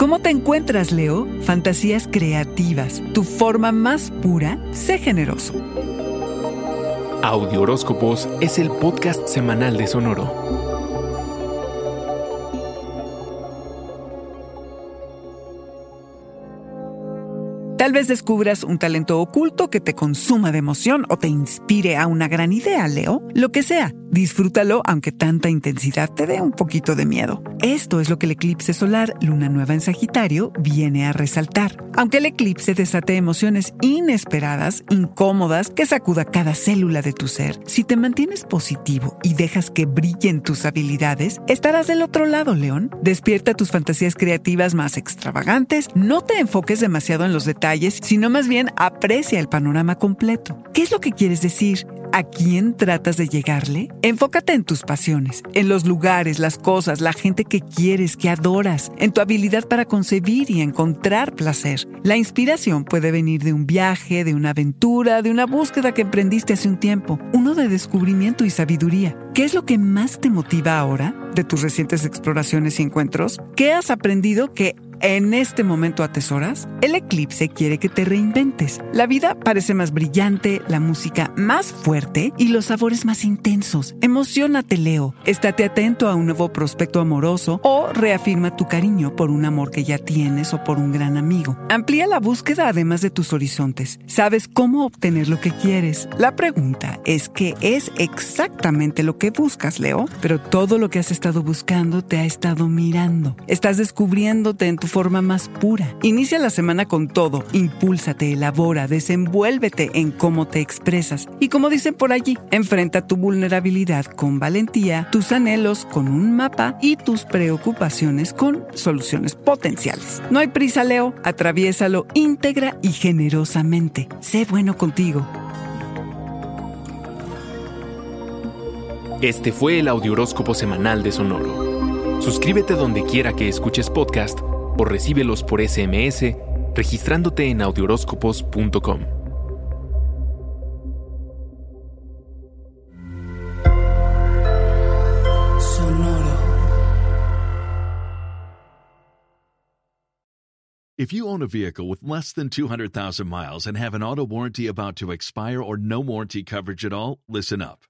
¿Cómo te encuentras, Leo? Fantasías creativas, tu forma más pura, sé generoso. Audio Horóscopos es el podcast semanal de Sonoro. Tal vez descubras un talento oculto que te consuma de emoción o te inspire a una gran idea, Leo. Lo que sea, disfrútalo aunque tanta intensidad te dé un poquito de miedo. Esto es lo que el eclipse solar Luna Nueva en Sagitario viene a resaltar. Aunque el eclipse desate emociones inesperadas, incómodas, que sacuda cada célula de tu ser, si te mantienes positivo y dejas que brillen tus habilidades, estarás del otro lado, León. Despierta tus fantasías creativas más extravagantes, no te enfoques demasiado en los detalles sino más bien aprecia el panorama completo. ¿Qué es lo que quieres decir? ¿A quién tratas de llegarle? Enfócate en tus pasiones, en los lugares, las cosas, la gente que quieres, que adoras, en tu habilidad para concebir y encontrar placer. La inspiración puede venir de un viaje, de una aventura, de una búsqueda que emprendiste hace un tiempo, uno de descubrimiento y sabiduría. ¿Qué es lo que más te motiva ahora de tus recientes exploraciones y encuentros? ¿Qué has aprendido que en este momento atesoras? El eclipse quiere que te reinventes. La vida parece más brillante, la música más fuerte y los sabores más intensos. Emocionate, Leo. Estate atento a un nuevo prospecto amoroso o reafirma tu cariño por un amor que ya tienes o por un gran amigo. Amplía la búsqueda además de tus horizontes. Sabes cómo obtener lo que quieres. La pregunta es qué es exactamente lo que buscas, Leo, pero todo lo que has estado buscando te ha estado mirando. Estás descubriéndote en tu forma más pura. Inicia la semana con todo, impúlsate, elabora, desenvuélvete en cómo te expresas. Y como dicen por allí, enfrenta tu vulnerabilidad con valentía, tus anhelos con un mapa y tus preocupaciones con soluciones potenciales. No hay prisa, Leo, atraviésalo íntegra y generosamente. Sé bueno contigo. Este fue el Audioróscopo Semanal de Sonoro. Suscríbete donde quiera que escuches podcast o recíbelos por SMS registrándote en audioróscopos.com. If you own a vehicle with less than 200,000 miles and have an auto warranty about to expire or no warranty coverage at all, listen up.